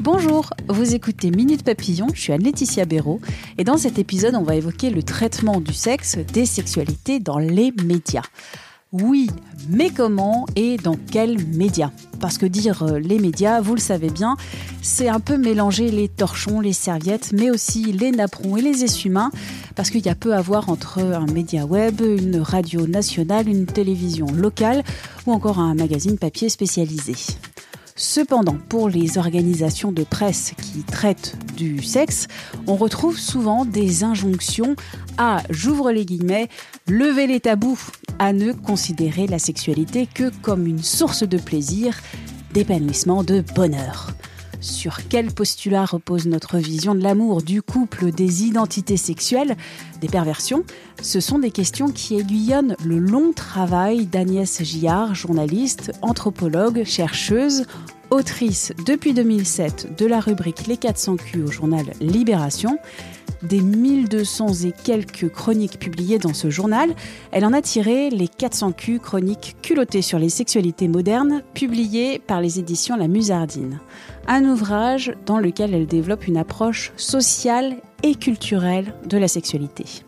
Bonjour, vous écoutez Minute Papillon, je suis Anne-Laetitia Béraud et dans cet épisode, on va évoquer le traitement du sexe, des sexualités dans les médias. Oui, mais comment et dans quels médias? Parce que dire euh, les médias, vous le savez bien, c'est un peu mélanger les torchons, les serviettes, mais aussi les napperons et les essuie-mains, parce qu'il y a peu à voir entre un média web, une radio nationale, une télévision locale ou encore un magazine papier spécialisé. Cependant, pour les organisations de presse qui traitent du sexe, on retrouve souvent des injonctions à, j'ouvre les guillemets, lever les tabous, à ne considérer la sexualité que comme une source de plaisir, d'épanouissement, de bonheur. Sur quel postulat repose notre vision de l'amour, du couple, des identités sexuelles, des perversions? Ce sont des questions qui aiguillonnent le long travail d'Agnès Gillard, journaliste, anthropologue, chercheuse, autrice depuis 2007 de la rubrique Les 400 Q au journal Libération. Des 1200 et quelques chroniques publiées dans ce journal, elle en a tiré les 400 Q chroniques culottées sur les sexualités modernes, publiées par les éditions La Musardine. Un ouvrage dans lequel elle développe une approche sociale et culturelle de la sexualité.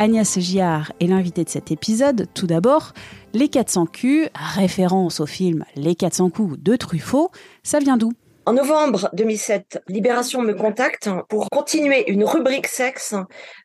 Agnès Giard est l'invitée de cet épisode. Tout d'abord, les 400 Q, référence au film Les 400 coups de Truffaut, ça vient d'où? En novembre 2007, Libération me contacte pour continuer une rubrique sexe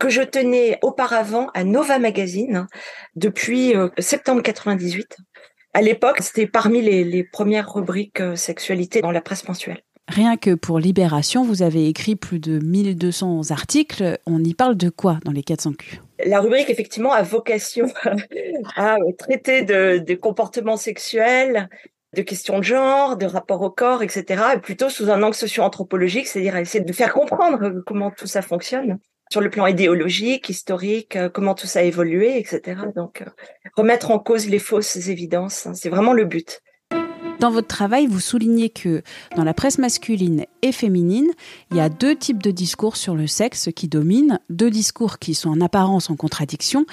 que je tenais auparavant à Nova Magazine depuis euh, septembre 98. À l'époque, c'était parmi les, premières rubriques euh, sexualité dans la presse mensuelle. Rien que pour Libération, vous avez écrit plus de 1200 articles. On y parle de quoi dans les 400 Q? La rubrique, effectivement, a vocation à traiter de, comportements sexuels, de questions de genre, de rapport au corps, etc., et plutôt sous un angle socio-anthropologique, c'est-à-dire essayer de faire comprendre comment tout ça fonctionne sur le plan idéologique, historique, comment tout ça a évolué, etc. Donc, remettre en cause les fausses évidences, c'est vraiment le but. Dans votre travail, vous soulignez que dans la presse masculine et féminine, il y a deux types de discours sur le sexe qui dominent, deux discours qui sont en apparence en contradiction.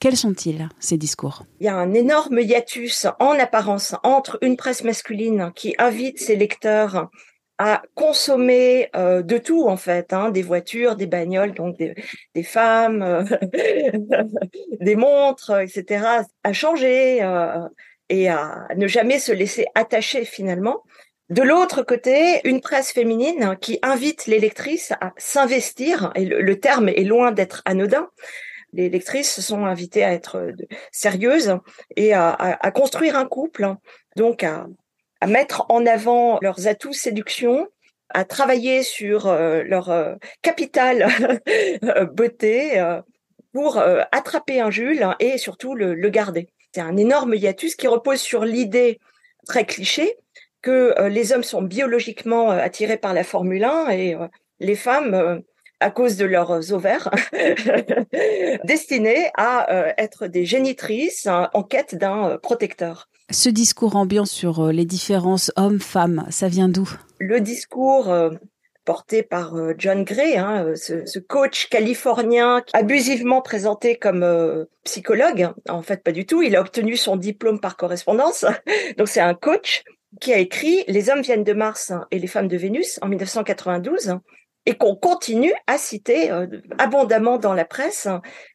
Quels sont-ils, ces discours? Il y a un énorme hiatus en apparence entre une presse masculine qui invite ses lecteurs à consommer euh, de tout en fait, hein, des voitures, des bagnoles, donc des, femmes, euh, des montres, etc., à changer, euh, et à ne jamais se laisser attacher finalement. De l'autre côté, une presse féminine qui invite les lectrices à s'investir, et le, terme est loin d'être anodin, les lectrices sont invitées à être sérieuses et à, construire un couple, donc à, mettre en avant leurs atouts séduction, à travailler sur euh, leur euh, capital beauté euh, pour attraper un Jules et surtout le garder. C'est un énorme hiatus qui repose sur l'idée très cliché que euh, les hommes sont biologiquement euh, attirés par la Formule 1 et euh, les femmes, à cause de leurs ovaires, destinées à être des génitrices hein, en quête d'un protecteur. Ce discours ambiant sur les différences hommes-femmes, ça vient d'où? Le discours porté par euh, John Gray, hein, euh, ce, coach californien abusivement présenté comme euh, psychologue. En fait, pas du tout. Il a obtenu son diplôme par correspondance. Donc, c'est un coach qui a écrit Les hommes viennent de Mars et les femmes de Vénus en 1992 et qu'on continue à citer abondamment dans la presse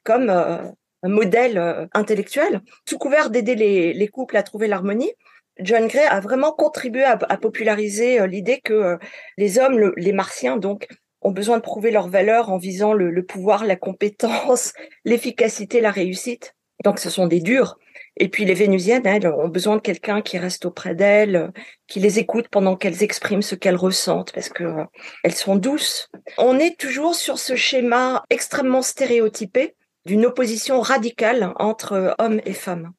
comme un modèle intellectuel, sous couvert d'aider les couples à trouver l'harmonie. John Gray a vraiment contribué à, populariser euh, l'idée que euh, les hommes, les martiens donc, ont besoin de prouver leur valeur en visant le, pouvoir, la compétence, l'efficacité, la réussite. Donc ce sont des durs. Et puis les Vénusiennes, elles, ont besoin de quelqu'un qui reste auprès d'elles, qui les écoute pendant qu'elles expriment ce qu'elles ressentent, parce que euh, elles sont douces. On est toujours sur ce schéma extrêmement stéréotypé d'une opposition radicale entre hommes et femmes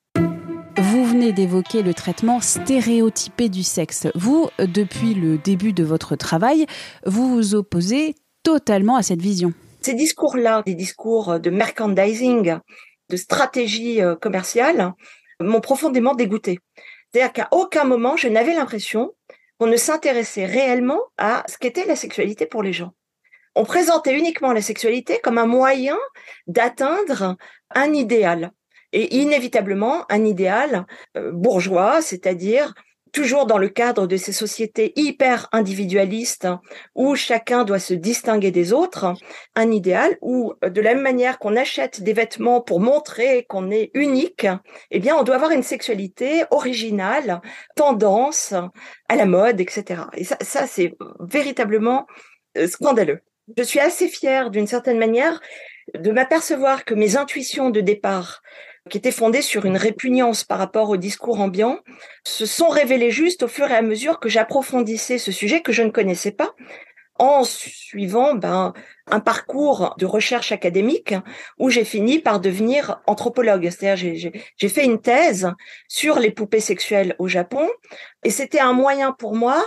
venez d'évoquer le traitement stéréotypé du sexe. Vous, depuis le début de votre travail, vous vous opposez totalement à cette vision. Ces discours-là, des discours de merchandising, de stratégie euh, commerciale, m'ont profondément dégoûté. C'est-à-dire qu'à aucun moment, je n'avais l'impression qu'on ne s'intéressait réellement à ce qu'était la sexualité pour les gens. On présentait uniquement la sexualité comme un moyen d'atteindre un idéal. Et inévitablement, un idéal euh, bourgeois, c'est-à-dire toujours dans le cadre de ces sociétés hyper individualistes où chacun doit se distinguer des autres, un idéal où de la même manière qu'on achète des vêtements pour montrer qu'on est unique, eh bien on doit avoir une sexualité originale, tendance à la mode, etc. Et ça, ça c'est véritablement euh, scandaleux. Je suis assez fière d'une certaine manière de m'apercevoir que mes intuitions de départ qui étaient fondées sur une répugnance par rapport au discours ambiant, se sont révélées juste au fur et à mesure que j'approfondissais ce sujet que je ne connaissais pas en suivant ben, un parcours de recherche académique où j'ai fini par devenir anthropologue. C'est-à-dire j'ai fait une thèse sur les poupées sexuelles au Japon et c'était un moyen pour moi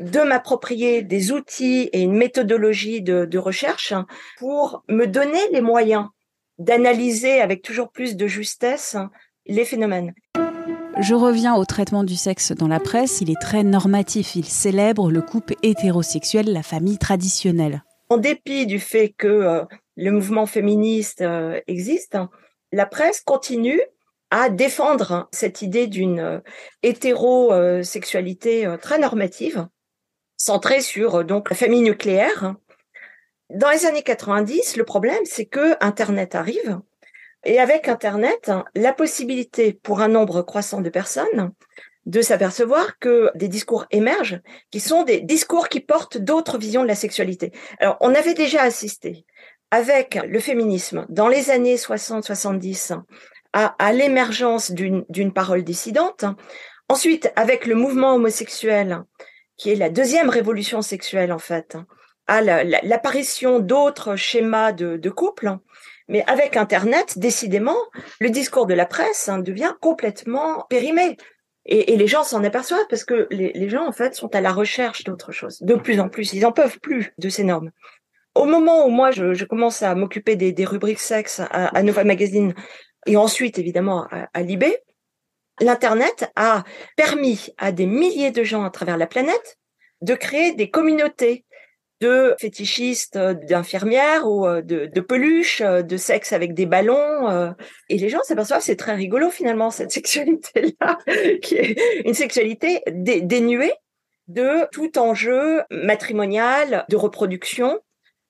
de m'approprier des outils et une méthodologie de, de recherche pour me donner les moyens d'analyser avec toujours plus de justesse les phénomènes. Je reviens au traitement du sexe dans la presse. Il est très normatif. Il célèbre le couple hétérosexuel, la famille traditionnelle. En dépit du fait que euh, le mouvement féministe euh, existe, la presse continue à défendre cette idée d'une euh, hétérosexualité très normative, centrée sur donc la famille nucléaire, dans les années 90, le problème, c'est que Internet arrive. Et avec Internet, la possibilité pour un nombre croissant de personnes de s'apercevoir que des discours émergent, qui sont des discours qui portent d'autres visions de la sexualité. Alors, on avait déjà assisté avec le féminisme dans les années 60-70 à, à l'émergence d'une parole dissidente. Ensuite, avec le mouvement homosexuel, qui est la deuxième révolution sexuelle en fait, à l'apparition d'autres schémas de, de couple. Mais avec Internet, décidément, le discours de la presse hein, devient complètement périmé. Et, et les gens s'en aperçoivent parce que les, les, gens, en fait, sont à la recherche d'autre chose. De plus en plus, ils en peuvent plus de ces normes. Au moment où moi, je, je commence à m'occuper des, des, rubriques sexe à, à Nova Magazine et ensuite, évidemment, à, à Libé, l'Internet a permis à des milliers de gens à travers la planète de créer des communautés de fétichistes, euh, d'infirmières ou euh, de, peluches, euh, de sexe avec des ballons. Et les gens s'aperçoivent c'est très rigolo finalement cette sexualité-là, qui est une sexualité dénuée de tout enjeu matrimonial, de reproduction.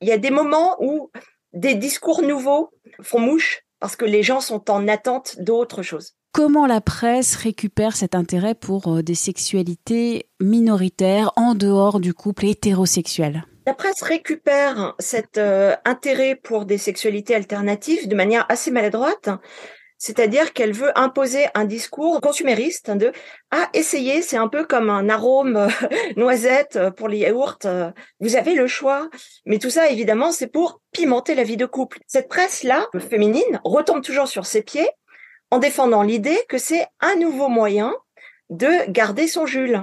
Il y a des moments où des discours nouveaux font mouche parce que les gens sont en attente d'autre chose. Comment la presse récupère cet intérêt pour des sexualités minoritaires en dehors du couple hétérosexuel? La presse récupère cet euh, intérêt pour des sexualités alternatives de manière assez maladroite. C'est-à-dire qu'elle veut imposer un discours consumériste de ah essayer c'est un peu comme un arôme euh, noisette pour les yaourts euh, vous avez le choix mais tout ça évidemment c'est pour pimenter la vie de couple. Cette presse là féminine retombe toujours sur ses pieds en défendant l'idée que c'est un nouveau moyen de garder son Jules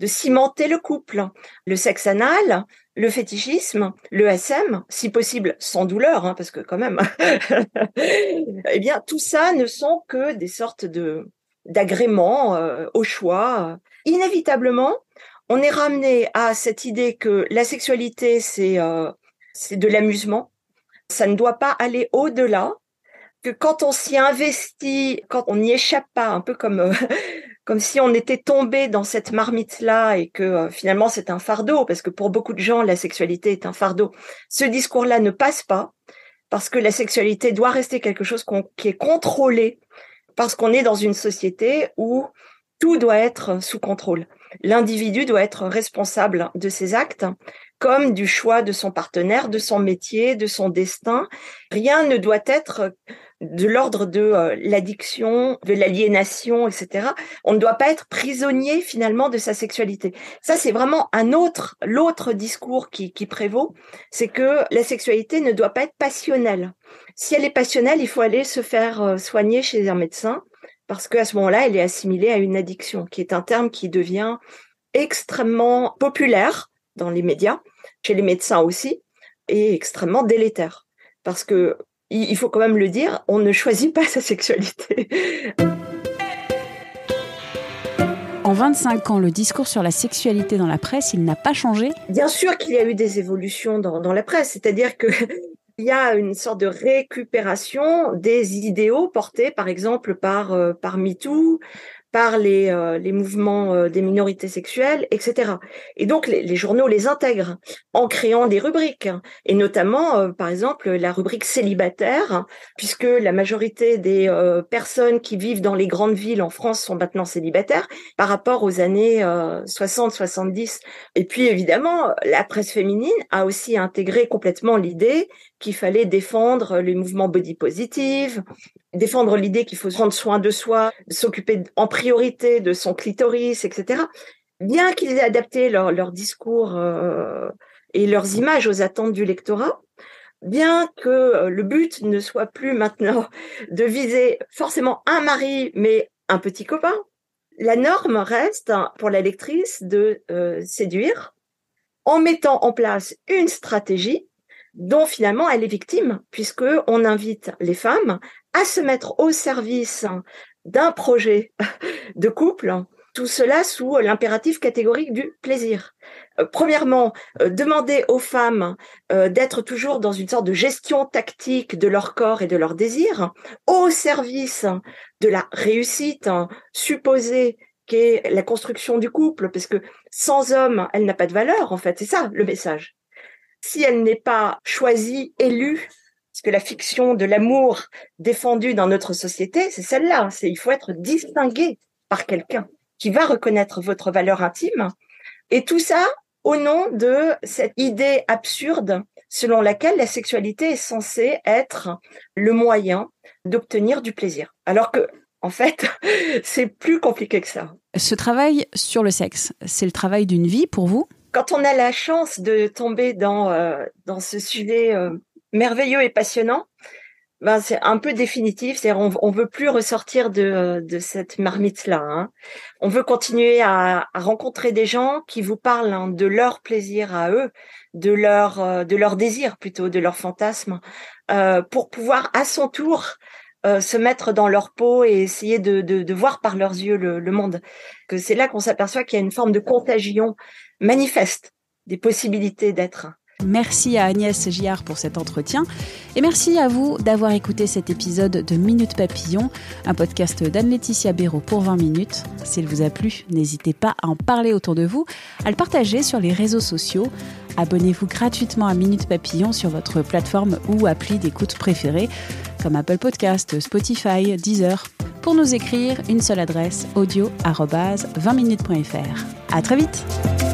de cimenter le couple le sexe anal le fétichisme, le SM, si possible sans douleur, hein, parce que quand même, eh bien, tout ça ne sont que des sortes de d'agréments euh, au choix. Inévitablement, on est ramené à cette idée que la sexualité, c'est euh, c'est de l'amusement. Ça ne doit pas aller au-delà. Que quand on s'y investit, quand on n'y échappe pas, un peu comme euh, comme si on était tombé dans cette marmite-là et que euh, finalement c'est un fardeau, parce que pour beaucoup de gens, la sexualité est un fardeau. Ce discours-là ne passe pas, parce que la sexualité doit rester quelque chose qui est contrôlé, parce qu'on est dans une société où tout doit être sous contrôle. L'individu doit être responsable de ses actes, comme du choix de son partenaire, de son métier, de son destin. Rien ne doit être de l'ordre de euh, l'addiction, de l'aliénation, etc. On ne doit pas être prisonnier finalement de sa sexualité. Ça, c'est vraiment un autre, l'autre discours qui, qui prévaut, c'est que la sexualité ne doit pas être passionnelle. Si elle est passionnelle, il faut aller se faire euh, soigner chez un médecin parce qu'à ce moment-là, elle est assimilée à une addiction, qui est un terme qui devient extrêmement populaire dans les médias, chez les médecins aussi, et extrêmement délétère. Parce que, il faut quand même le dire, on ne choisit pas sa sexualité. En 25 ans, le discours sur la sexualité dans la presse, il n'a pas changé? Bien sûr qu'il y a eu des évolutions dans, dans la presse, c'est-à-dire que il y a une sorte de récupération des idéaux portés, par exemple, par, euh, par MeToo, par les, euh, les mouvements euh, des minorités sexuelles, etc. Et donc les, les, journaux les intègrent en créant des rubriques, et notamment euh, par exemple la rubrique célibataire, puisque la majorité des personnes qui vivent dans les grandes villes en France sont maintenant célibataires par rapport aux années 60-70. Et puis évidemment, la presse féminine a aussi intégré complètement l'idée qu'il fallait défendre les mouvements body positive, défendre l'idée qu'il faut prendre soin de soi, s'occuper en priorité de son clitoris, etc. Bien qu'ils aient adapté leur, discours euh, et leurs images aux attentes du lectorat, bien que euh, le but ne soit plus maintenant de viser forcément un mari, mais un petit copain, la norme reste pour la lectrice de euh, séduire en mettant en place une stratégie dont finalement elle est victime, puisque on invite les femmes à se mettre au service d'un projet de couple, tout cela sous l'impératif catégorique du plaisir. Euh, premièrement, euh, demander aux femmes euh, d'être toujours dans une sorte de gestion tactique de leur corps et de leurs désirs, au service de la réussite supposée qu'est la construction du couple, parce que sans homme, elle n'a pas de valeur, en fait. C'est ça le message si elle n'est pas choisie, élue, parce que la fiction de l'amour défendue dans notre société, c'est celle-là. C'est il faut être distingué par quelqu'un qui va reconnaître votre valeur intime. Et tout ça au nom de cette idée absurde selon laquelle la sexualité est censée être le moyen d'obtenir du plaisir. Alors que, en fait, c'est plus compliqué que ça. Ce travail sur le sexe, c'est le travail d'une vie pour vous? Quand on a la chance de tomber dans euh, dans ce sujet euh, merveilleux et passionnant, ben c'est un peu définitif. C'est on, on veut plus ressortir de de cette marmite là. Hein. On veut continuer à, rencontrer des gens qui vous parlent hein, de leur plaisir à eux, de leur euh, de leur désir plutôt, de leur fantasme, euh, pour pouvoir à son tour euh, se mettre dans leur peau et essayer de, de, de voir par leurs yeux le, le monde. Que c'est là qu'on s'aperçoit qu'il y a une forme de contagion manifeste des possibilités d'être. Merci à Agnès Giard pour cet entretien et merci à vous d'avoir écouté cet épisode de Minute Papillon, un podcast d'Anne-Laetitia Béraud pour 20 minutes. S'il vous a plu, n'hésitez pas à en parler autour de vous, à le partager sur les réseaux sociaux. Abonnez-vous gratuitement à Minute Papillon sur votre plateforme ou appli d'écoute préférée comme Apple Podcast, Spotify, Deezer. Pour nous écrire, une seule adresse audio 20minutes.fr. À très vite!